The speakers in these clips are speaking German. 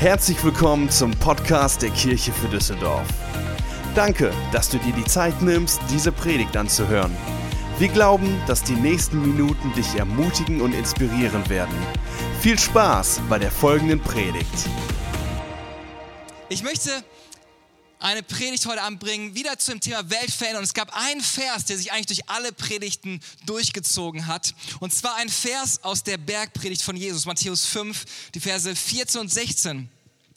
Herzlich willkommen zum Podcast der Kirche für Düsseldorf. Danke, dass du dir die Zeit nimmst, diese Predigt anzuhören. Wir glauben, dass die nächsten Minuten dich ermutigen und inspirieren werden. Viel Spaß bei der folgenden Predigt. Ich möchte eine Predigt heute anbringen, wieder zum Thema. Und es gab einen Vers, der sich eigentlich durch alle Predigten durchgezogen hat. Und zwar ein Vers aus der Bergpredigt von Jesus, Matthäus 5, die Verse 14 und 16.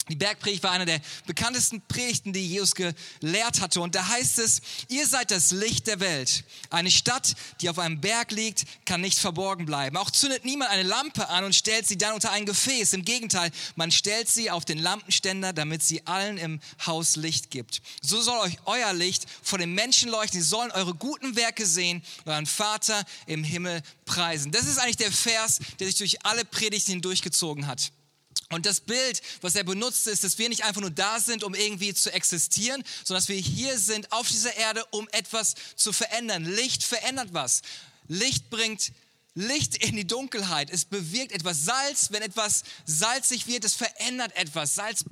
Die Bergpredigt war eine der bekanntesten Predigten, die Jesus gelehrt hatte. Und da heißt es, ihr seid das Licht der Welt. Eine Stadt, die auf einem Berg liegt, kann nicht verborgen bleiben. Auch zündet niemand eine Lampe an und stellt sie dann unter ein Gefäß. Im Gegenteil, man stellt sie auf den Lampenständer, damit sie allen im Haus Licht gibt. So soll euch euer Licht vor den Menschen leuchten. Sie sollen eure guten Werke sehen euren Vater im Himmel preisen. Das ist eigentlich der Vers, der sich durch alle Predigten hindurchgezogen hat. Und das Bild, was er benutzt, ist, dass wir nicht einfach nur da sind, um irgendwie zu existieren, sondern dass wir hier sind auf dieser Erde, um etwas zu verändern. Licht verändert was. Licht bringt Licht in die Dunkelheit. Es bewirkt etwas. Salz, wenn etwas salzig wird, es verändert etwas. Salz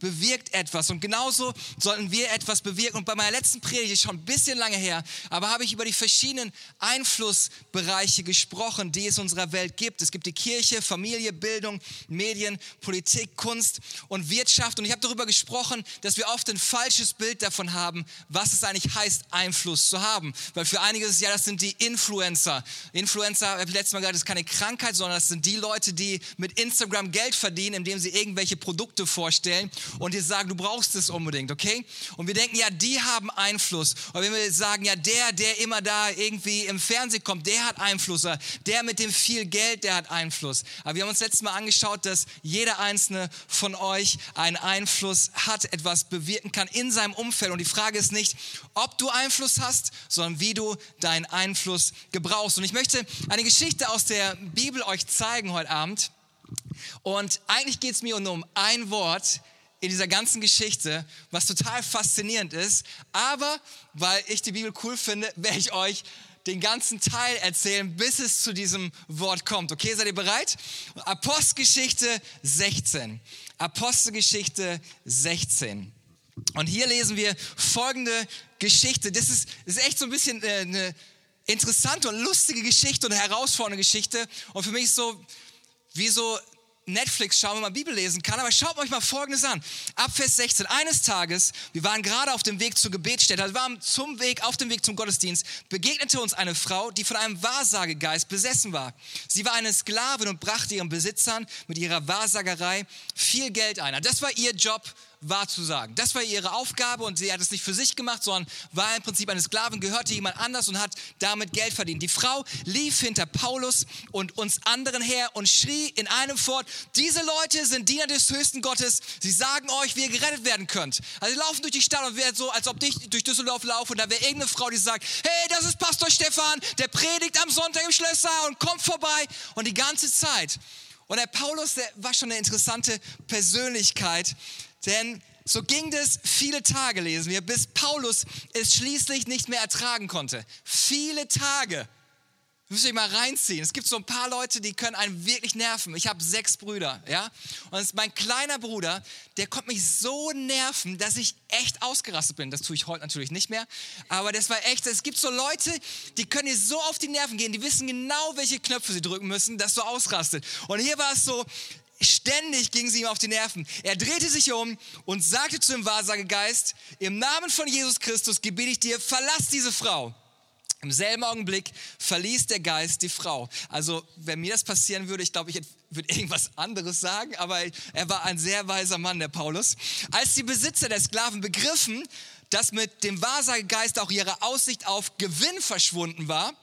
bewirkt etwas. Und genauso sollten wir etwas bewirken. Und bei meiner letzten Predigt, schon ein bisschen lange her, aber habe ich über die verschiedenen Einflussbereiche gesprochen, die es in unserer Welt gibt. Es gibt die Kirche, Familie, Bildung, Medien, Politik, Kunst und Wirtschaft. Und ich habe darüber gesprochen, dass wir oft ein falsches Bild davon haben, was es eigentlich heißt, Einfluss zu haben. Weil für einige ist es ja, das sind die Influencer. Influencer habe letztes Mal gesagt, das ist keine Krankheit, sondern das sind die Leute, die mit Instagram Geld verdienen, indem sie irgendwelche Produkte vorstellen und dir sagen, du brauchst es unbedingt, okay? Und wir denken, ja, die haben Einfluss. Und wenn wir sagen, ja, der, der immer da irgendwie im Fernsehen kommt, der hat Einfluss. Der mit dem viel Geld, der hat Einfluss. Aber wir haben uns letztes Mal angeschaut, dass jeder einzelne von euch einen Einfluss hat, etwas bewirken kann in seinem Umfeld. Und die Frage ist nicht, ob du Einfluss hast, sondern wie du deinen Einfluss gebrauchst. Und ich möchte eine Geschichte Geschichte aus der Bibel euch zeigen heute Abend. Und eigentlich geht es mir nur um ein Wort in dieser ganzen Geschichte, was total faszinierend ist. Aber weil ich die Bibel cool finde, werde ich euch den ganzen Teil erzählen, bis es zu diesem Wort kommt. Okay, seid ihr bereit? Apostelgeschichte 16. Apostelgeschichte 16. Und hier lesen wir folgende Geschichte. Das ist, ist echt so ein bisschen äh, eine interessante und lustige Geschichte und herausfordernde Geschichte. Und für mich so, wie so Netflix schauen, wenn man Bibel lesen kann. Aber schaut euch mal Folgendes an. Ab Vers 16. Eines Tages, wir waren gerade auf dem Weg zur Gebetsstätte, also wir waren zum Weg, auf dem Weg zum Gottesdienst, begegnete uns eine Frau, die von einem Wahrsagegeist besessen war. Sie war eine Sklavin und brachte ihren Besitzern mit ihrer Wahrsagerei viel Geld ein. Das war ihr Job wahrzusagen. Das war ihre Aufgabe und sie hat es nicht für sich gemacht, sondern war im Prinzip eine Sklavin, gehörte jemand anders und hat damit Geld verdient. Die Frau lief hinter Paulus und uns anderen her und schrie in einem fort, diese Leute sind Diener des höchsten Gottes, sie sagen euch, wie ihr gerettet werden könnt. Also sie laufen durch die Stadt und wäre so, als ob ich durch Düsseldorf laufe und da wäre irgendeine Frau, die sagt, hey, das ist Pastor Stefan, der predigt am Sonntag im Schlösser und kommt vorbei und die ganze Zeit. Und der Paulus, der war schon eine interessante Persönlichkeit, denn so ging das viele Tage, lesen wir, bis Paulus es schließlich nicht mehr ertragen konnte. Viele Tage. Müsst ihr mal reinziehen. Es gibt so ein paar Leute, die können einen wirklich nerven. Ich habe sechs Brüder, ja. Und mein kleiner Bruder, der konnte mich so nerven, dass ich echt ausgerastet bin. Das tue ich heute natürlich nicht mehr. Aber das war echt, es gibt so Leute, die können dir so auf die Nerven gehen, die wissen genau, welche Knöpfe sie drücken müssen, dass du ausrastet. Und hier war es so, Ständig ging sie ihm auf die Nerven. Er drehte sich um und sagte zu dem Wahrsagegeist, im Namen von Jesus Christus gebiete ich dir, verlass diese Frau. Im selben Augenblick verließ der Geist die Frau. Also, wenn mir das passieren würde, ich glaube, ich würde irgendwas anderes sagen, aber er war ein sehr weiser Mann, der Paulus. Als die Besitzer der Sklaven begriffen, dass mit dem Wahrsagegeist auch ihre Aussicht auf Gewinn verschwunden war,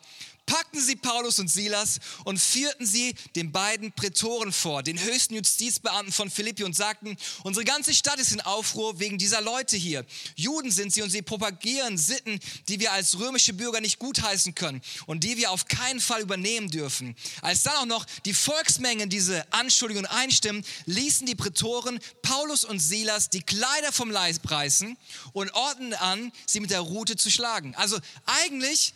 packten sie Paulus und Silas und führten sie den beiden Prätoren vor, den höchsten Justizbeamten von Philippi und sagten, unsere ganze Stadt ist in Aufruhr wegen dieser Leute hier. Juden sind sie und sie propagieren Sitten, die wir als römische Bürger nicht gutheißen können und die wir auf keinen Fall übernehmen dürfen. Als dann auch noch die Volksmengen diese Anschuldigungen einstimmen, ließen die Prätoren Paulus und Silas die Kleider vom Leib reißen und ordneten an, sie mit der Rute zu schlagen. Also eigentlich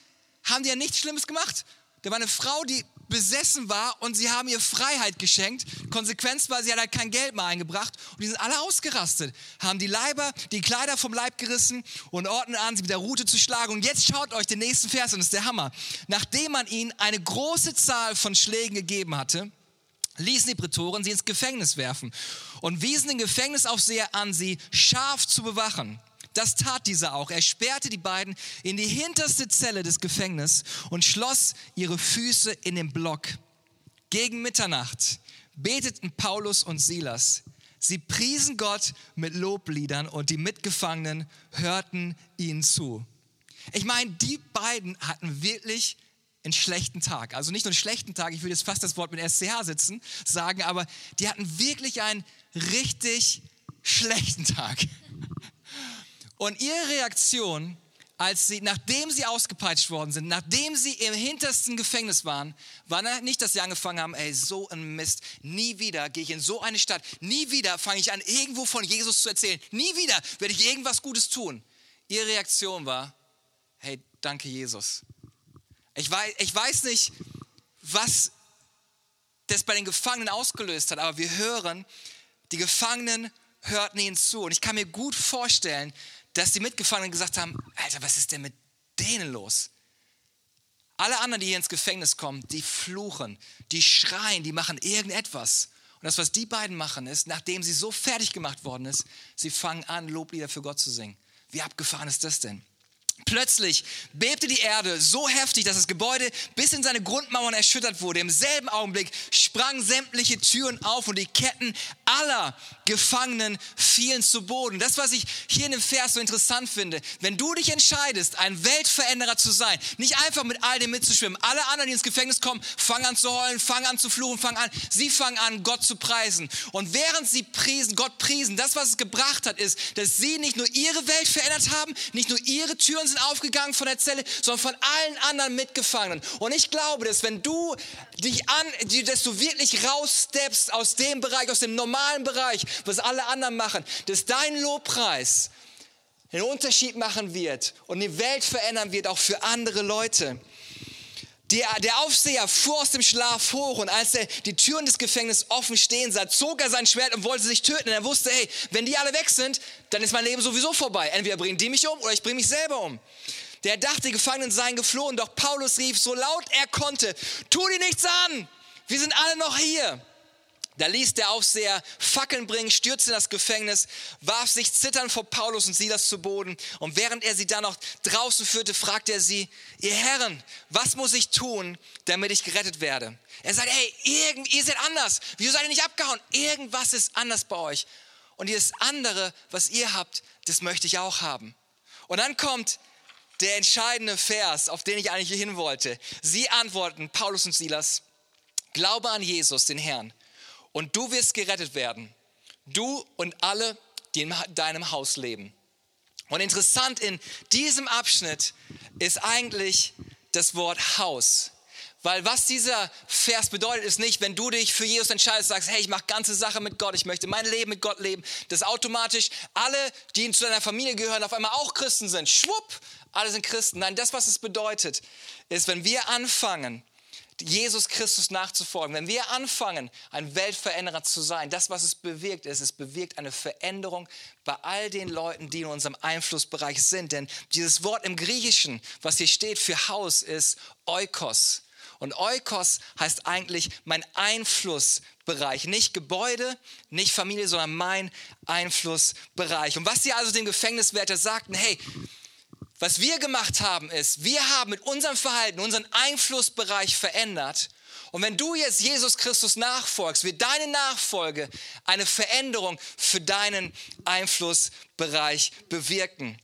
haben die ja nichts Schlimmes gemacht. Da war eine Frau, die besessen war und sie haben ihr Freiheit geschenkt. Konsequenz war, sie hat halt kein Geld mehr eingebracht und die sind alle ausgerastet, haben die Leiber, die Kleider vom Leib gerissen und ordnen an, sie mit der Rute zu schlagen. Und jetzt schaut euch den nächsten Vers an, das ist der Hammer. Nachdem man ihnen eine große Zahl von Schlägen gegeben hatte, ließen die Prätoren sie ins Gefängnis werfen und wiesen den Gefängnisaufseher an, sie scharf zu bewachen. Das tat dieser auch. Er sperrte die beiden in die hinterste Zelle des Gefängnisses und schloss ihre Füße in den Block. Gegen Mitternacht beteten Paulus und Silas. Sie priesen Gott mit Lobliedern und die Mitgefangenen hörten ihnen zu. Ich meine, die beiden hatten wirklich einen schlechten Tag. Also nicht nur einen schlechten Tag, ich würde jetzt fast das Wort mit SCH sitzen, sagen, aber die hatten wirklich einen richtig schlechten Tag. Und ihre Reaktion, als sie, nachdem sie ausgepeitscht worden sind, nachdem sie im hintersten Gefängnis waren, war nicht, dass sie angefangen haben, ey, so ein Mist, nie wieder gehe ich in so eine Stadt, nie wieder fange ich an, irgendwo von Jesus zu erzählen, nie wieder werde ich irgendwas Gutes tun. Ihre Reaktion war, hey, danke Jesus. Ich weiß, ich weiß nicht, was das bei den Gefangenen ausgelöst hat, aber wir hören, die Gefangenen hörten ihnen zu. Und ich kann mir gut vorstellen, dass die Mitgefangenen gesagt haben, Alter, was ist denn mit denen los? Alle anderen, die hier ins Gefängnis kommen, die fluchen, die schreien, die machen irgendetwas. Und das, was die beiden machen, ist, nachdem sie so fertig gemacht worden ist, sie fangen an, Loblieder für Gott zu singen. Wie abgefahren ist das denn? Plötzlich bebte die Erde so heftig, dass das Gebäude bis in seine Grundmauern erschüttert wurde. Im selben Augenblick sprangen sämtliche Türen auf und die Ketten aller Gefangenen fielen zu Boden. Das, was ich hier in dem Vers so interessant finde, wenn du dich entscheidest, ein Weltveränderer zu sein, nicht einfach mit all dem mitzuschwimmen. Alle anderen, die ins Gefängnis kommen, fangen an zu heulen, fangen an zu fluchen, fangen an, sie fangen an, Gott zu preisen. Und während sie priesen, Gott priesen, das, was es gebracht hat, ist, dass sie nicht nur ihre Welt verändert haben, nicht nur ihre Türen sind aufgegangen von der Zelle, sondern von allen anderen Mitgefangenen. Und ich glaube, dass wenn du dich an, dass du wirklich raussteppst aus dem Bereich, aus dem normalen Bereich, was alle anderen machen, dass dein Lobpreis einen Unterschied machen wird und die Welt verändern wird, auch für andere Leute. Der, der Aufseher fuhr aus dem Schlaf hoch und als er die Türen des Gefängnisses offen stehen sah, zog er sein Schwert und wollte sich töten. Und er wusste, hey, wenn die alle weg sind, dann ist mein Leben sowieso vorbei. Entweder bringen die mich um oder ich bringe mich selber um. Der dachte, die Gefangenen seien geflohen, doch Paulus rief so laut er konnte, tu dir nichts an, wir sind alle noch hier. Da ließ der Aufseher Fackeln bringen, stürzte in das Gefängnis, warf sich zitternd vor Paulus und Silas zu Boden. Und während er sie dann noch draußen führte, fragte er sie, ihr Herren, was muss ich tun, damit ich gerettet werde? Er sagt, hey, irgend, ihr seid anders. Wieso seid ihr nicht abgehauen? Irgendwas ist anders bei euch. Und dieses andere, was ihr habt, das möchte ich auch haben. Und dann kommt der entscheidende Vers, auf den ich eigentlich hin wollte. Sie antworten, Paulus und Silas, glaube an Jesus, den Herrn und du wirst gerettet werden. Du und alle, die in deinem Haus leben. Und interessant in diesem Abschnitt ist eigentlich das Wort Haus. Weil was dieser Vers bedeutet, ist nicht, wenn du dich für Jesus entscheidest, sagst, hey, ich mache ganze Sache mit Gott, ich möchte mein Leben mit Gott leben, dass automatisch alle, die zu deiner Familie gehören, auf einmal auch Christen sind. Schwupp, alle sind Christen. Nein, das, was es bedeutet, ist, wenn wir anfangen, Jesus Christus nachzufolgen, wenn wir anfangen, ein Weltveränderer zu sein, das, was es bewirkt, ist, es bewirkt eine Veränderung bei all den Leuten, die in unserem Einflussbereich sind. Denn dieses Wort im Griechischen, was hier steht für Haus, ist Oikos. Und Oikos heißt eigentlich mein Einflussbereich. Nicht Gebäude, nicht Familie, sondern mein Einflussbereich. Und was sie also dem Gefängniswärter sagten, hey, was wir gemacht haben, ist, wir haben mit unserem Verhalten unseren Einflussbereich verändert. Und wenn du jetzt Jesus Christus nachfolgst, wird deine Nachfolge eine Veränderung für deinen Einflussbereich bewirken.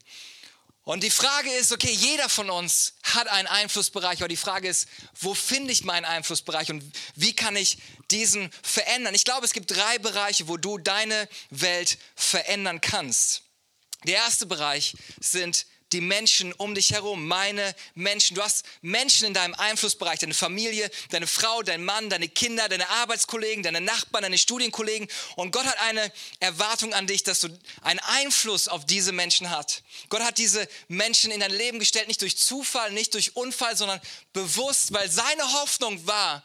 Und die Frage ist, okay, jeder von uns hat einen Einflussbereich, aber die Frage ist, wo finde ich meinen Einflussbereich und wie kann ich diesen verändern? Ich glaube, es gibt drei Bereiche, wo du deine Welt verändern kannst. Der erste Bereich sind die Menschen um dich herum, meine Menschen. Du hast Menschen in deinem Einflussbereich, deine Familie, deine Frau, dein Mann, deine Kinder, deine Arbeitskollegen, deine Nachbarn, deine Studienkollegen. Und Gott hat eine Erwartung an dich, dass du einen Einfluss auf diese Menschen hast. Gott hat diese Menschen in dein Leben gestellt, nicht durch Zufall, nicht durch Unfall, sondern bewusst, weil seine Hoffnung war,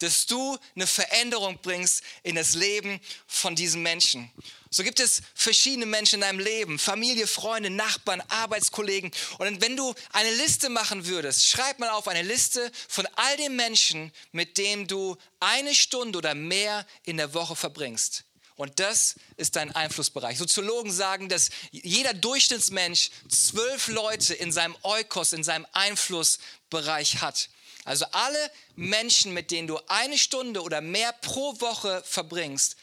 dass du eine Veränderung bringst in das Leben von diesen Menschen. So gibt es verschiedene Menschen in deinem Leben, Familie, Freunde, Nachbarn, Arbeitskollegen. Und wenn du eine Liste machen würdest, schreib mal auf eine Liste von all den Menschen, mit denen du eine Stunde oder mehr in der Woche verbringst. Und das ist dein Einflussbereich. Soziologen sagen, dass jeder Durchschnittsmensch zwölf Leute in seinem Eukos, in seinem Einflussbereich hat. Also alle Menschen, mit denen du eine Stunde oder mehr pro Woche verbringst,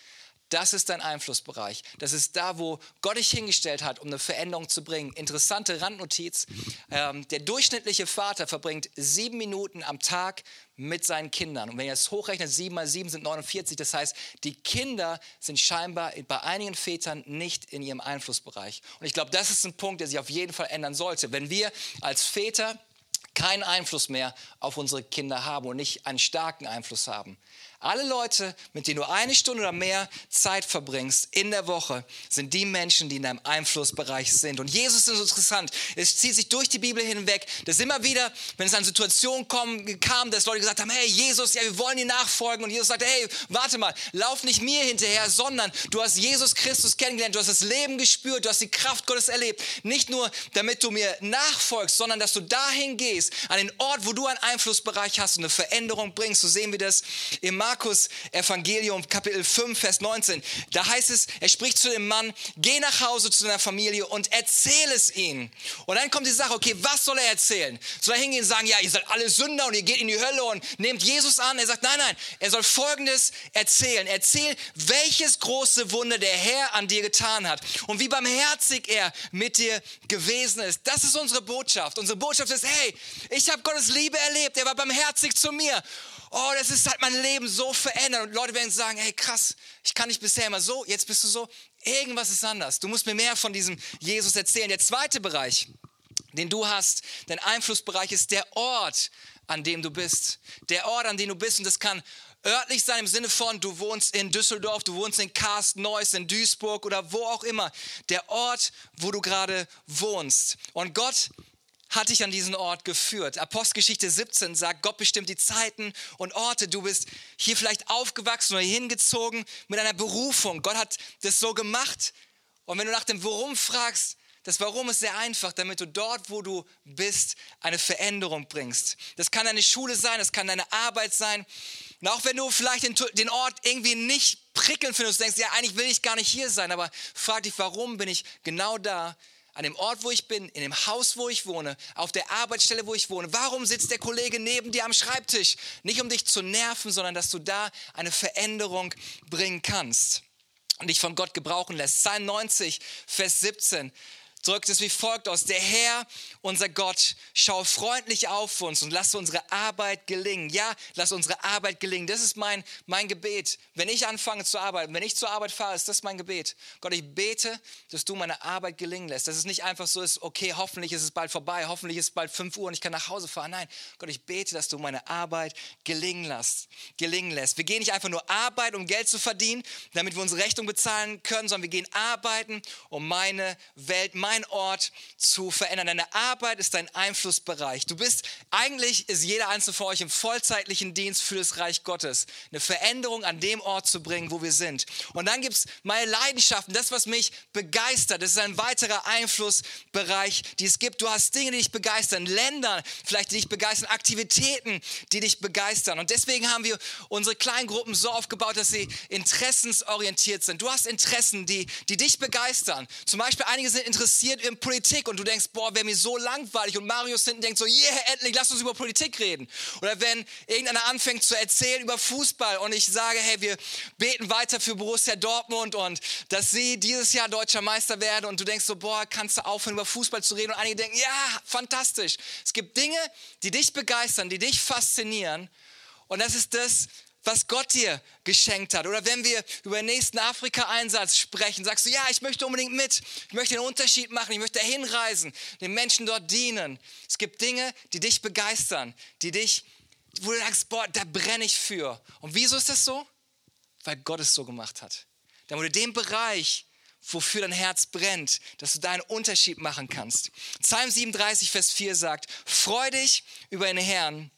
das ist dein Einflussbereich. Das ist da, wo Gott dich hingestellt hat, um eine Veränderung zu bringen. Interessante Randnotiz. Ähm, der durchschnittliche Vater verbringt sieben Minuten am Tag mit seinen Kindern. Und wenn ihr es hochrechnet, sieben mal sieben sind 49. Das heißt, die Kinder sind scheinbar bei einigen Vätern nicht in ihrem Einflussbereich. Und ich glaube, das ist ein Punkt, der sich auf jeden Fall ändern sollte. Wenn wir als Väter keinen Einfluss mehr auf unsere Kinder haben und nicht einen starken Einfluss haben, alle Leute, mit denen du eine Stunde oder mehr Zeit verbringst in der Woche, sind die Menschen, die in deinem Einflussbereich sind. Und Jesus ist interessant. Es zieht sich durch die Bibel hinweg, dass immer wieder, wenn es an Situationen kommen, kam, dass Leute gesagt haben, hey Jesus, ja, wir wollen dir nachfolgen. Und Jesus sagte, hey, warte mal, lauf nicht mir hinterher, sondern du hast Jesus Christus kennengelernt, du hast das Leben gespürt, du hast die Kraft Gottes erlebt. Nicht nur, damit du mir nachfolgst, sondern dass du dahin gehst, an den Ort, wo du einen Einflussbereich hast und eine Veränderung bringst. So sehen wir das im Markus Evangelium Kapitel 5, Vers 19. Da heißt es, er spricht zu dem Mann, geh nach Hause zu deiner Familie und erzähl es ihnen. Und dann kommt die Sache, okay, was soll er erzählen? Soll er hingehen und sagen, ja, ihr seid alle Sünder und ihr geht in die Hölle und nehmt Jesus an? Er sagt, nein, nein, er soll Folgendes erzählen. Erzähl, welches große Wunder der Herr an dir getan hat und wie barmherzig er mit dir gewesen ist. Das ist unsere Botschaft. Unsere Botschaft ist, hey, ich habe Gottes Liebe erlebt, er war barmherzig zu mir oh, das ist halt mein Leben so verändert. Und Leute werden sagen, hey krass, ich kann nicht bisher immer so, jetzt bist du so. Irgendwas ist anders. Du musst mir mehr von diesem Jesus erzählen. Der zweite Bereich, den du hast, dein Einflussbereich ist der Ort, an dem du bist. Der Ort, an dem du bist. Und das kann örtlich sein im Sinne von, du wohnst in Düsseldorf, du wohnst in Karst, Neuss, in Duisburg oder wo auch immer. Der Ort, wo du gerade wohnst. Und Gott hat dich an diesen Ort geführt. Apostelgeschichte 17 sagt, Gott bestimmt die Zeiten und Orte. Du bist hier vielleicht aufgewachsen oder hingezogen mit einer Berufung. Gott hat das so gemacht. Und wenn du nach dem Warum fragst, das Warum ist sehr einfach, damit du dort, wo du bist, eine Veränderung bringst. Das kann deine Schule sein, das kann deine Arbeit sein. Und auch wenn du vielleicht den, Ort irgendwie nicht prickelnd findest, denkst, ja, eigentlich will ich gar nicht hier sein, aber frag dich, warum bin ich genau da, an dem Ort, wo ich bin, in dem Haus, wo ich wohne, auf der Arbeitsstelle, wo ich wohne. Warum sitzt der Kollege neben dir am Schreibtisch? Nicht um dich zu nerven, sondern dass du da eine Veränderung bringen kannst und dich von Gott gebrauchen lässt. Psalm 90, Vers 17 drückt es wie folgt aus. Der Herr, unser Gott, schau freundlich auf uns und lass unsere Arbeit gelingen. Ja, lass unsere Arbeit gelingen. Das ist mein, mein Gebet. Wenn ich anfange zu arbeiten, wenn ich zur Arbeit fahre, ist das mein Gebet. Gott, ich bete, dass du meine Arbeit gelingen lässt. Dass es nicht einfach so ist, okay, hoffentlich ist es bald vorbei, hoffentlich ist es bald 5 Uhr und ich kann nach Hause fahren. Nein, Gott, ich bete, dass du meine Arbeit gelingen lässt. Gelingen lässt. Wir gehen nicht einfach nur arbeiten, um Geld zu verdienen, damit wir unsere Rechnung bezahlen können, sondern wir gehen arbeiten, um meine Welt, meine dein Ort zu verändern. Deine Arbeit ist dein Einflussbereich. Du bist, eigentlich ist jeder einzelne von euch im vollzeitlichen Dienst für das Reich Gottes. Eine Veränderung an dem Ort zu bringen, wo wir sind. Und dann gibt es meine Leidenschaften, das, was mich begeistert. Das ist ein weiterer Einflussbereich, die es gibt. Du hast Dinge, die dich begeistern, Länder, vielleicht die dich begeistern, Aktivitäten, die dich begeistern. Und deswegen haben wir unsere kleinen Gruppen so aufgebaut, dass sie interessensorientiert sind. Du hast Interessen, die, die dich begeistern. Zum Beispiel einige sind interessiert interessiert in Politik und du denkst, boah, wäre mir so langweilig und Marius hinten denkt so, yeah, endlich, lass uns über Politik reden. Oder wenn irgendeiner anfängt zu erzählen über Fußball und ich sage, hey, wir beten weiter für Borussia Dortmund und dass sie dieses Jahr deutscher Meister werden und du denkst so, boah, kannst du aufhören über Fußball zu reden und einige denken, ja, fantastisch. Es gibt Dinge, die dich begeistern, die dich faszinieren und das ist das, was Gott dir geschenkt hat. Oder wenn wir über den nächsten Afrika-Einsatz sprechen, sagst du, ja, ich möchte unbedingt mit, ich möchte einen Unterschied machen, ich möchte dahin reisen, den Menschen dort dienen. Es gibt Dinge, die dich begeistern, die dich, wo du sagst, boah, da brenne ich für. Und wieso ist das so? Weil Gott es so gemacht hat. Damit du den Bereich, wofür dein Herz brennt, dass du da Unterschied machen kannst. Psalm 37, Vers 4 sagt, freu dich über den Herrn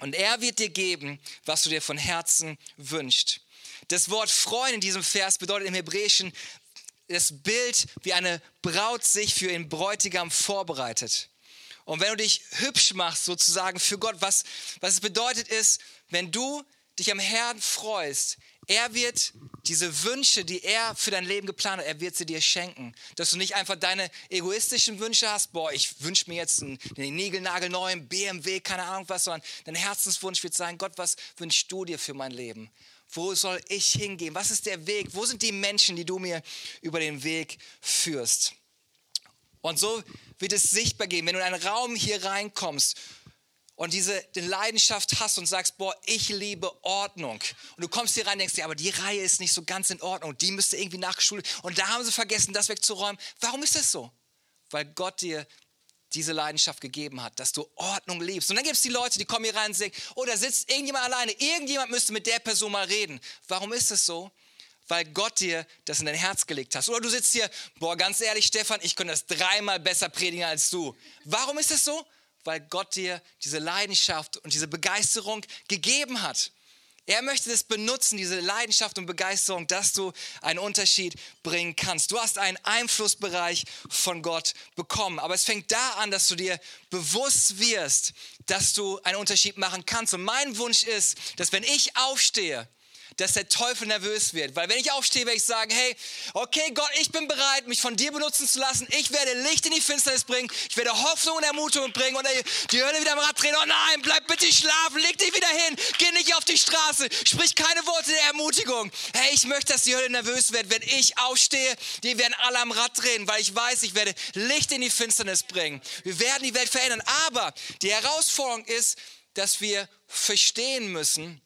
Und er wird dir geben, was du dir von Herzen wünschst. Das Wort Freund in diesem Vers bedeutet im Hebräischen das Bild, wie eine Braut sich für ihren Bräutigam vorbereitet. Und wenn du dich hübsch machst, sozusagen für Gott, was, was es bedeutet ist, wenn du dich am Herrn freust, er wird diese Wünsche, die er für dein Leben geplant hat, er wird sie dir schenken. Dass du nicht einfach deine egoistischen Wünsche hast, boah, ich wünsche mir jetzt einen, einen niegelnagelneuen BMW, keine Ahnung was, sondern dein Herzenswunsch wird sein, Gott, was wünschst du dir für mein Leben? Wo soll ich hingehen? Was ist der Weg? Wo sind die Menschen, die du mir über den Weg führst? Und so wird es sichtbar gehen, wenn du in einen Raum hier reinkommst und diese die Leidenschaft hast und sagst, boah, ich liebe Ordnung. Und du kommst hier rein und denkst dir, aber die Reihe ist nicht so ganz in Ordnung. Die müsste irgendwie nachgeschult. Und da haben sie vergessen, das wegzuräumen. Warum ist das so? Weil Gott dir diese Leidenschaft gegeben hat, dass du Ordnung liebst. Und dann gibt es die Leute, die kommen hier rein und sagen, oh, da sitzt irgendjemand alleine. Irgendjemand müsste mit der Person mal reden. Warum ist das so? Weil Gott dir das in dein Herz gelegt hat. Oder du sitzt hier, boah, ganz ehrlich, Stefan, ich könnte das dreimal besser predigen als du. Warum ist es so? Weil Gott dir diese Leidenschaft und diese Begeisterung gegeben hat. Er möchte das benutzen, diese Leidenschaft und Begeisterung, dass du einen Unterschied bringen kannst. Du hast einen Einflussbereich von Gott bekommen. Aber es fängt da an, dass du dir bewusst wirst, dass du einen Unterschied machen kannst. Und mein Wunsch ist, dass wenn ich aufstehe, dass der Teufel nervös wird. Weil wenn ich aufstehe, werde ich sagen, hey, okay Gott, ich bin bereit, mich von dir benutzen zu lassen. Ich werde Licht in die Finsternis bringen. Ich werde Hoffnung und Ermutigung bringen und die Hölle wieder am Rad drehen. Oh nein, bleib bitte schlafen, leg dich wieder hin, geh nicht auf die Straße, sprich keine Worte der Ermutigung. Hey, ich möchte, dass die Hölle nervös wird. Wenn ich aufstehe, die werden alle am Rad drehen, weil ich weiß, ich werde Licht in die Finsternis bringen. Wir werden die Welt verändern. Aber die Herausforderung ist, dass wir verstehen müssen,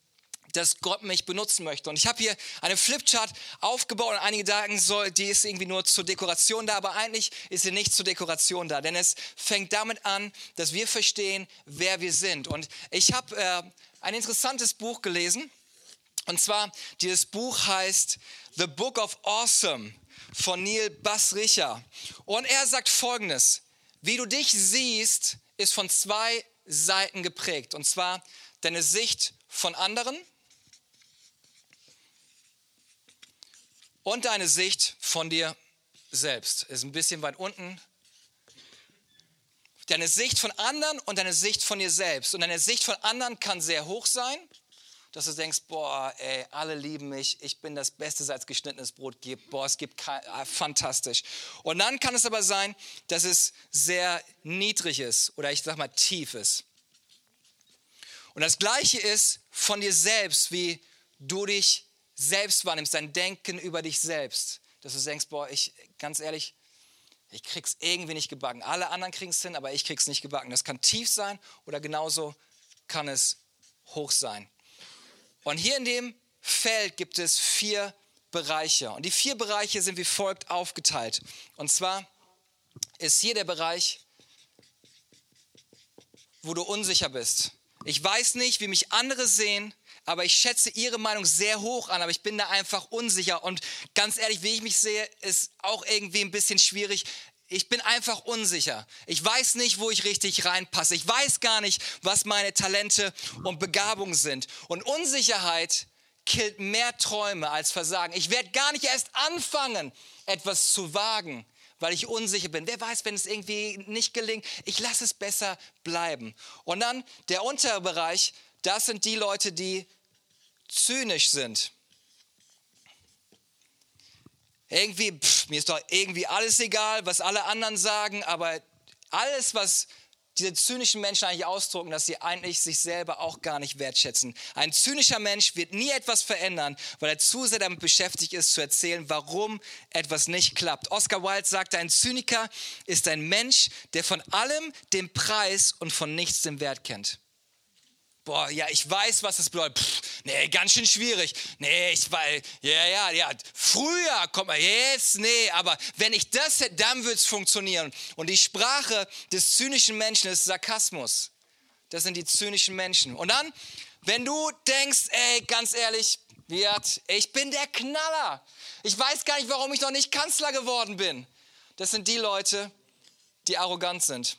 dass Gott mich benutzen möchte. Und ich habe hier eine Flipchart aufgebaut und einige sagen, so, die ist irgendwie nur zur Dekoration da, aber eigentlich ist sie nicht zur Dekoration da, denn es fängt damit an, dass wir verstehen, wer wir sind. Und ich habe äh, ein interessantes Buch gelesen. Und zwar, dieses Buch heißt The Book of Awesome von Neil Basricher. Und er sagt folgendes, wie du dich siehst, ist von zwei Seiten geprägt. Und zwar deine Sicht von anderen und deine Sicht von dir selbst. Ist ein bisschen weit unten. Deine Sicht von anderen und deine Sicht von dir selbst. Und deine Sicht von anderen kann sehr hoch sein, dass du denkst, boah, ey, alle lieben mich, ich bin das Beste, als geschnittenes Brot gibt. Boah, es gibt kein, ah, fantastisch. Und dann kann es aber sein, dass es sehr niedrig ist oder ich sag mal tief ist. Und das Gleiche ist von dir selbst, wie du dich selbst wahrnimmst, dein Denken über dich selbst, dass du denkst, boah, ich, ganz ehrlich, ich krieg's irgendwie nicht gebacken. Alle anderen kriegen es hin, aber ich krieg's nicht gebacken. Das kann tief sein oder genauso kann es hoch sein. Und hier in dem Feld gibt es vier Bereiche. Und die vier Bereiche sind wie folgt aufgeteilt. Und zwar ist hier der Bereich, wo du unsicher bist. Ich weiß nicht, wie mich andere sehen aber ich schätze ihre Meinung sehr hoch an, aber ich bin da einfach unsicher. Und ganz ehrlich, wie ich mich sehe, ist auch irgendwie ein bisschen schwierig. Ich bin einfach unsicher. Ich weiß nicht, wo ich richtig reinpasse. Ich weiß gar nicht, was meine Talente und Begabungen sind. Und Unsicherheit killt mehr Träume als Versagen. Ich werde gar nicht erst anfangen, etwas zu wagen, weil ich unsicher bin. Wer weiß, wenn es irgendwie nicht gelingt, ich lasse es besser bleiben. Und dann der untere Bereich, das sind die Leute, die zynisch sind. Irgendwie, pff, mir ist doch irgendwie alles egal, was alle anderen sagen, aber alles, was diese zynischen Menschen eigentlich ausdrucken, dass sie eigentlich sich selber auch gar nicht wertschätzen. Ein zynischer Mensch wird nie etwas verändern, weil er zu sehr damit beschäftigt ist, zu erzählen, warum etwas nicht klappt. Oscar Wilde sagte, ein Zyniker ist ein Mensch, der von allem den Preis und von nichts den Wert kennt. Boah, ja, ich weiß, was das bedeutet. Pff, nee, ganz schön schwierig. Nee, ich weiß, ja, ja, ja. Früher kommt man, jetzt, nee, aber wenn ich das hätte, dann würde es funktionieren. Und die Sprache des zynischen Menschen ist Sarkasmus. Das sind die zynischen Menschen. Und dann, wenn du denkst, ey, ganz ehrlich, Wirt, ich bin der Knaller. Ich weiß gar nicht, warum ich noch nicht Kanzler geworden bin. Das sind die Leute, die arrogant sind.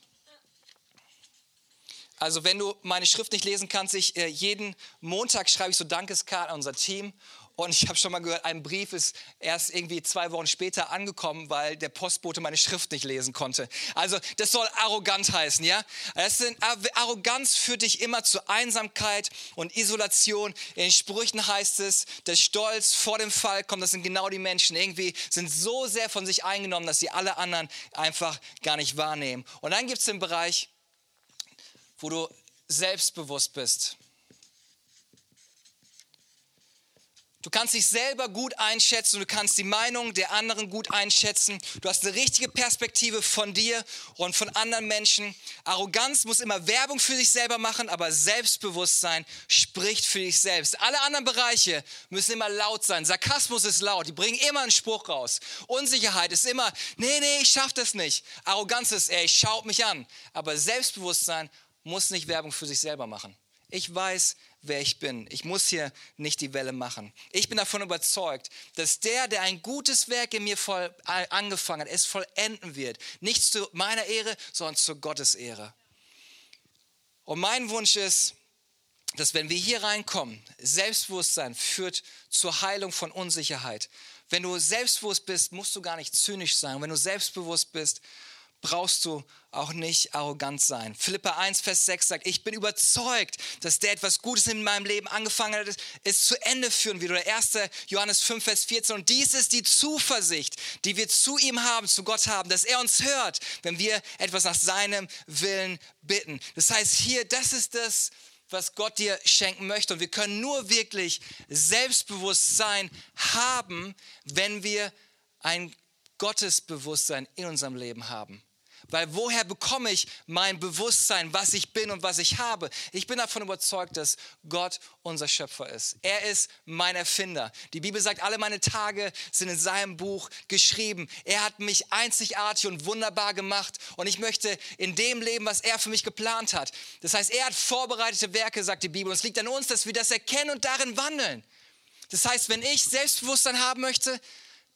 Also wenn du meine Schrift nicht lesen kannst, ich äh, jeden Montag schreibe ich so Dankeskarten an unser Team und ich habe schon mal gehört, ein Brief ist erst irgendwie zwei Wochen später angekommen, weil der Postbote meine Schrift nicht lesen konnte. Also das soll arrogant heißen, ja? Das sind, Arroganz führt dich immer zu Einsamkeit und Isolation. In Sprüchen heißt es, der Stolz vor dem Fall kommt. Das sind genau die Menschen. Irgendwie sind so sehr von sich eingenommen, dass sie alle anderen einfach gar nicht wahrnehmen. Und dann gibt es den Bereich, wo du selbstbewusst bist. Du kannst dich selber gut einschätzen, du kannst die Meinung der anderen gut einschätzen. Du hast eine richtige Perspektive von dir und von anderen Menschen. Arroganz muss immer Werbung für sich selber machen, aber Selbstbewusstsein spricht für dich selbst. Alle anderen Bereiche müssen immer laut sein. Sarkasmus ist laut, die bringen immer einen Spruch raus. Unsicherheit ist immer, nee, nee, ich schaff das nicht. Arroganz ist, ey, schaut mich an. Aber Selbstbewusstsein muss nicht Werbung für sich selber machen. Ich weiß, wer ich bin. Ich muss hier nicht die Welle machen. Ich bin davon überzeugt, dass der, der ein gutes Werk in mir voll äh, angefangen hat, es vollenden wird. Nicht zu meiner Ehre, sondern zu Gottes Ehre. Und mein Wunsch ist, dass wenn wir hier reinkommen, Selbstbewusstsein führt zur Heilung von Unsicherheit. Wenn du selbstbewusst bist, musst du gar nicht zynisch sein. Wenn du selbstbewusst bist, brauchst du auch nicht arrogant sein. Philippa 1, Vers 6 sagt, ich bin überzeugt, dass der etwas Gutes in meinem Leben angefangen hat, es zu Ende führen wird. Oder 1. Johannes 5, Vers 14. Und dies ist die Zuversicht, die wir zu ihm haben, zu Gott haben, dass er uns hört, wenn wir etwas nach seinem Willen bitten. Das heißt hier, das ist das, was Gott dir schenken möchte. Und wir können nur wirklich Selbstbewusstsein haben, wenn wir ein Gottesbewusstsein in unserem Leben haben. Weil woher bekomme ich mein Bewusstsein, was ich bin und was ich habe? Ich bin davon überzeugt, dass Gott unser Schöpfer ist. Er ist mein Erfinder. Die Bibel sagt, alle meine Tage sind in seinem Buch geschrieben. Er hat mich einzigartig und wunderbar gemacht und ich möchte in dem leben, was er für mich geplant hat. Das heißt, er hat vorbereitete Werke, sagt die Bibel. Und es liegt an uns, dass wir das erkennen und darin wandeln. Das heißt, wenn ich Selbstbewusstsein haben möchte,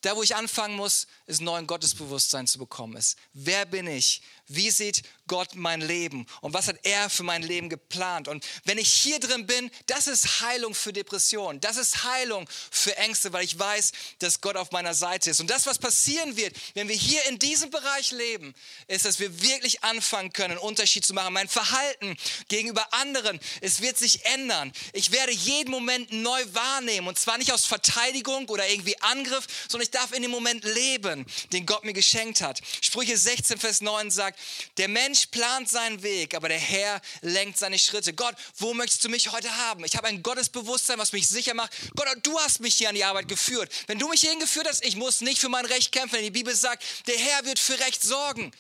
da, wo ich anfangen muss, ist neuen Gottesbewusstsein zu bekommen. Ist, wer bin ich? Wie sieht Gott mein Leben? Und was hat er für mein Leben geplant? Und wenn ich hier drin bin, das ist Heilung für Depressionen. Das ist Heilung für Ängste, weil ich weiß, dass Gott auf meiner Seite ist. Und das, was passieren wird, wenn wir hier in diesem Bereich leben, ist, dass wir wirklich anfangen können, einen Unterschied zu machen. Mein Verhalten gegenüber anderen, es wird sich ändern. Ich werde jeden Moment neu wahrnehmen. Und zwar nicht aus Verteidigung oder irgendwie Angriff, sondern ich darf in dem Moment leben, den Gott mir geschenkt hat. Sprüche 16, Vers 9 sagt, der Mensch plant seinen Weg, aber der Herr lenkt seine Schritte. Gott, wo möchtest du mich heute haben? Ich habe ein Gottesbewusstsein, was mich sicher macht. Gott, du hast mich hier an die Arbeit geführt. Wenn du mich hierhin geführt hast, ich muss nicht für mein Recht kämpfen. Denn die Bibel sagt, der Herr wird für Recht sorgen.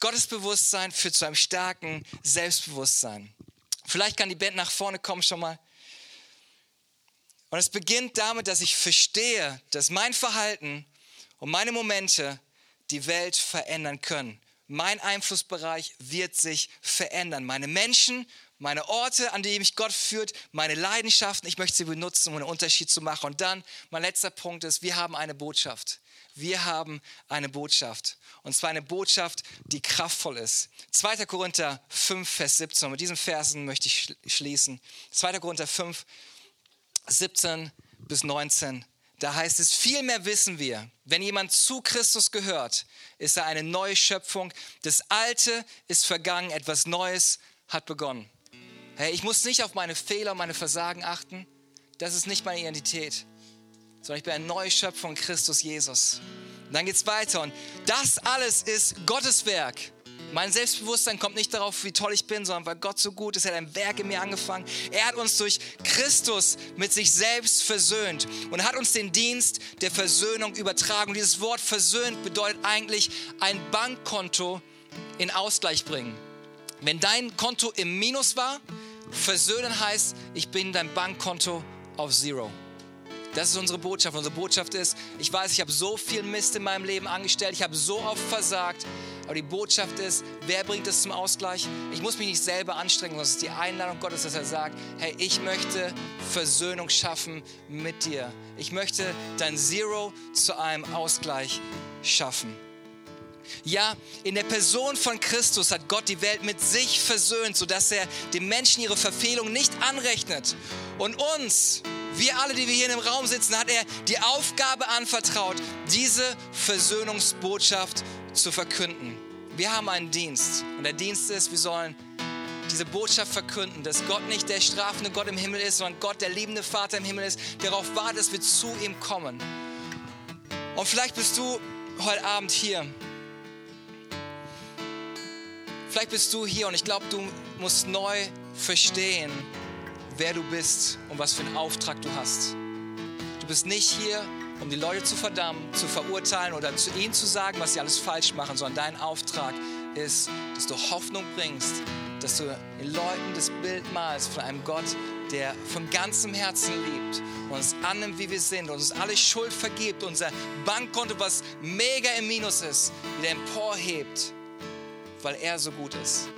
Gottesbewusstsein führt zu einem starken Selbstbewusstsein. Vielleicht kann die Band nach vorne kommen schon mal. Und es beginnt damit, dass ich verstehe, dass mein Verhalten und meine Momente die Welt verändern können. Mein Einflussbereich wird sich verändern. Meine Menschen, meine Orte, an die mich Gott führt, meine Leidenschaften, ich möchte sie benutzen, um einen Unterschied zu machen. Und dann, mein letzter Punkt ist, wir haben eine Botschaft. Wir haben eine Botschaft. Und zwar eine Botschaft, die kraftvoll ist. 2. Korinther 5, Vers 17. Und mit diesen Versen möchte ich schließen. 2. Korinther 5, 17 bis 19. Da heißt es, vielmehr wissen wir, wenn jemand zu Christus gehört, ist er eine neue Schöpfung. Das Alte ist vergangen, etwas Neues hat begonnen. Hey, ich muss nicht auf meine Fehler meine Versagen achten. Das ist nicht meine Identität, sondern ich bin eine neue Schöpfung Christus Jesus. Und dann geht es weiter und das alles ist Gottes Werk. Mein Selbstbewusstsein kommt nicht darauf, wie toll ich bin, sondern weil Gott so gut ist. Er hat ein Werk in mir angefangen. Er hat uns durch Christus mit sich selbst versöhnt und hat uns den Dienst der Versöhnung übertragen. Und dieses Wort versöhnt bedeutet eigentlich ein Bankkonto in Ausgleich bringen. Wenn dein Konto im Minus war, versöhnen heißt, ich bin dein Bankkonto auf Zero. Das ist unsere Botschaft. Unsere Botschaft ist, ich weiß, ich habe so viel Mist in meinem Leben angestellt, ich habe so oft versagt, aber die Botschaft ist, wer bringt es zum Ausgleich? Ich muss mich nicht selber anstrengen, sondern es ist die Einladung Gottes, dass er sagt, hey, ich möchte Versöhnung schaffen mit dir. Ich möchte dein Zero zu einem Ausgleich schaffen. Ja, in der Person von Christus hat Gott die Welt mit sich versöhnt, sodass er den Menschen ihre Verfehlung nicht anrechnet. Und uns, wir alle, die wir hier in dem Raum sitzen, hat er die Aufgabe anvertraut, diese Versöhnungsbotschaft zu verkünden. Wir haben einen Dienst und der Dienst ist, wir sollen diese Botschaft verkünden, dass Gott nicht der strafende Gott im Himmel ist, sondern Gott der liebende Vater im Himmel ist, der darauf wartet, dass wir zu ihm kommen. Und vielleicht bist du heute Abend hier Vielleicht bist du hier und ich glaube, du musst neu verstehen, wer du bist und was für einen Auftrag du hast. Du bist nicht hier, um die Leute zu verdammen, zu verurteilen oder zu ihnen zu sagen, was sie alles falsch machen, sondern dein Auftrag ist, dass du Hoffnung bringst, dass du den Leuten das Bild malst von einem Gott, der von ganzem Herzen liebt uns annimmt, wie wir sind uns alle Schuld vergibt, unser Bankkonto, was mega im Minus ist, wieder emporhebt weil er so gut ist.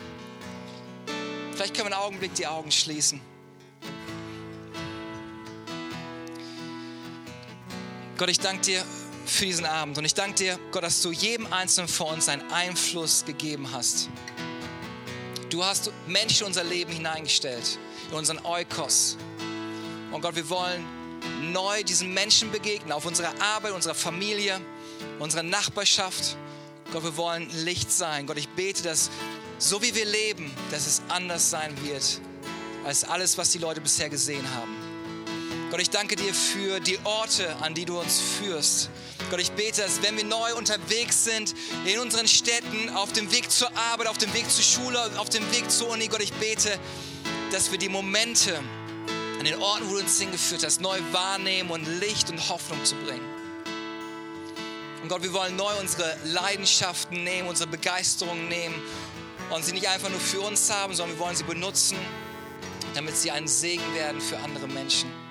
Vielleicht können wir einen Augenblick die Augen schließen. Gott, ich danke dir für diesen Abend und ich danke dir, Gott, dass du jedem Einzelnen von uns einen Einfluss gegeben hast. Du hast Menschen in unser Leben hineingestellt, in unseren Eukos. Und Gott, wir wollen neu diesen Menschen begegnen, auf unserer Arbeit, unserer Familie, unserer Nachbarschaft. Gott, wir wollen Licht sein. Gott, ich bete, dass so wie wir leben, dass es anders sein wird als alles, was die Leute bisher gesehen haben. Gott, ich danke dir für die Orte, an die du uns führst. Gott, ich bete, dass wenn wir neu unterwegs sind in unseren Städten, auf dem Weg zur Arbeit, auf dem Weg zur Schule, auf dem Weg zur Uni, Gott, ich bete, dass wir die Momente an den Orten, wo du uns hingeführt hast, neu wahrnehmen und Licht und Hoffnung zu bringen. Und Gott, wir wollen neu unsere Leidenschaften nehmen, unsere Begeisterung nehmen und sie nicht einfach nur für uns haben, sondern wir wollen sie benutzen, damit sie ein Segen werden für andere Menschen.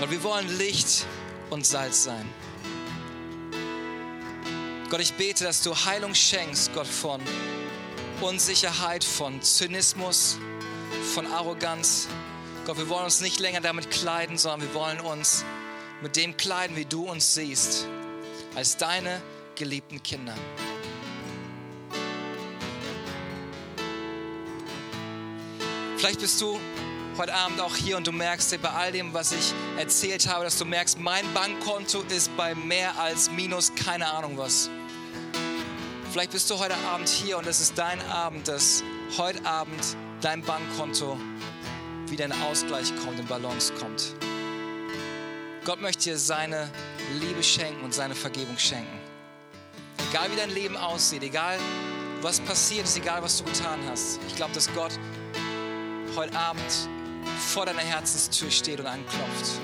Gott, wir wollen Licht und Salz sein. Gott, ich bete, dass du Heilung schenkst, Gott, von Unsicherheit, von Zynismus, von Arroganz. Gott, wir wollen uns nicht länger damit kleiden, sondern wir wollen uns mit dem kleiden, wie du uns siehst, als deine geliebten Kinder. Vielleicht bist du heute Abend auch hier und du merkst bei all dem, was ich erzählt habe, dass du merkst, mein Bankkonto ist bei mehr als minus keine Ahnung was. Vielleicht bist du heute Abend hier und es ist dein Abend, dass heute Abend dein Bankkonto wieder in Ausgleich kommt, in Balance kommt. Gott möchte dir seine Liebe schenken und seine Vergebung schenken. Egal wie dein Leben aussieht, egal was passiert ist, egal was du getan hast. Ich glaube, dass Gott heute Abend vor deiner Herzenstür steht und anklopft.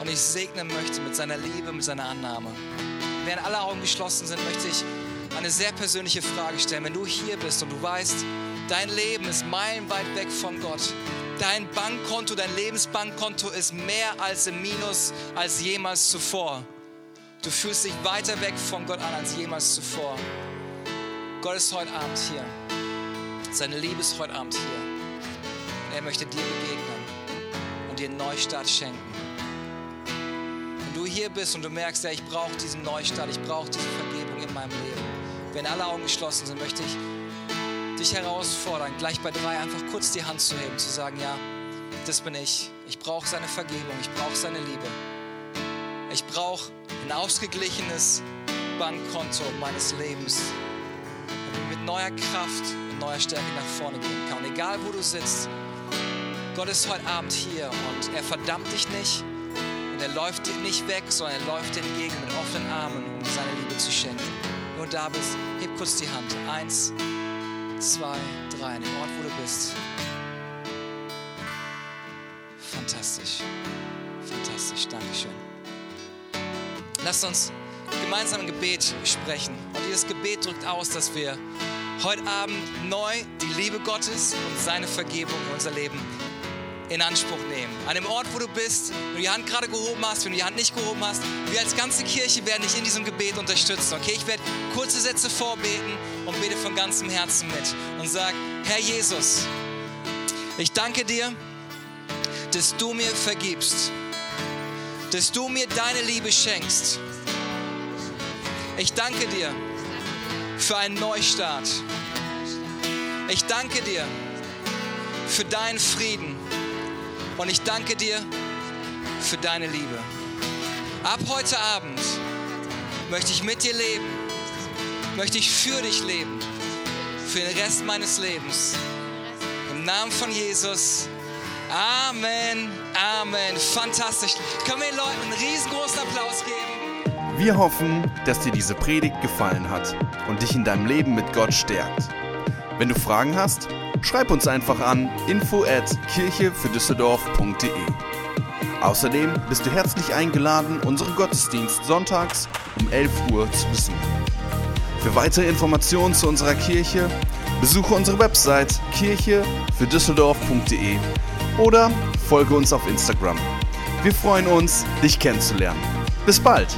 Und ich segnen möchte mit seiner Liebe, mit seiner Annahme. Während alle Augen geschlossen sind, möchte ich eine sehr persönliche Frage stellen. Wenn du hier bist und du weißt, dein Leben ist meilenweit weg von Gott, Dein Bankkonto, dein Lebensbankkonto ist mehr als im Minus als jemals zuvor. Du fühlst dich weiter weg von Gott an als jemals zuvor. Gott ist heute Abend hier. Seine Liebe ist heute Abend hier. Möchte dir begegnen und dir einen Neustart schenken. Wenn du hier bist und du merkst, ja, ich brauche diesen Neustart, ich brauche diese Vergebung in meinem Leben. Wenn alle Augen geschlossen sind, möchte ich dich herausfordern, gleich bei drei einfach kurz die Hand zu heben, zu sagen, ja, das bin ich. Ich brauche seine Vergebung, ich brauche seine Liebe. Ich brauche ein ausgeglichenes Bankkonto meines Lebens, damit ich mit neuer Kraft und neuer Stärke nach vorne gehen kann. Und egal wo du sitzt, Gott ist heute Abend hier und er verdammt dich nicht und er läuft dir nicht weg, sondern er läuft dir entgegen mit offenen Armen, um dir seine Liebe zu schenken. Wenn du da bist, heb kurz die Hand. Eins, zwei, drei, an dem Ort, wo du bist. Fantastisch. Fantastisch. Dankeschön. Lasst uns gemeinsam ein Gebet sprechen. Und dieses Gebet drückt aus, dass wir heute Abend neu die Liebe Gottes und seine Vergebung in unser Leben in Anspruch nehmen. An dem Ort, wo du bist, wenn du die Hand gerade gehoben hast, wenn du die Hand nicht gehoben hast, wir als ganze Kirche werden dich in diesem Gebet unterstützen. Okay, ich werde kurze Sätze vorbeten und bete von ganzem Herzen mit und sag, Herr Jesus, ich danke dir, dass du mir vergibst, dass du mir deine Liebe schenkst Ich danke dir für einen Neustart. Ich danke dir für deinen Frieden. Und ich danke dir für deine Liebe. Ab heute Abend möchte ich mit dir leben, möchte ich für dich leben, für den Rest meines Lebens. Im Namen von Jesus. Amen, Amen. Fantastisch. Können wir den Leuten einen riesengroßen Applaus geben? Wir hoffen, dass dir diese Predigt gefallen hat und dich in deinem Leben mit Gott stärkt. Wenn du Fragen hast, schreib uns einfach an info at kirchefürdüsseldorf.de. Außerdem bist du herzlich eingeladen, unseren Gottesdienst sonntags um 11 Uhr zu besuchen. Für weitere Informationen zu unserer Kirche besuche unsere Website kirchefürdüsseldorf.de oder folge uns auf Instagram. Wir freuen uns, dich kennenzulernen. Bis bald!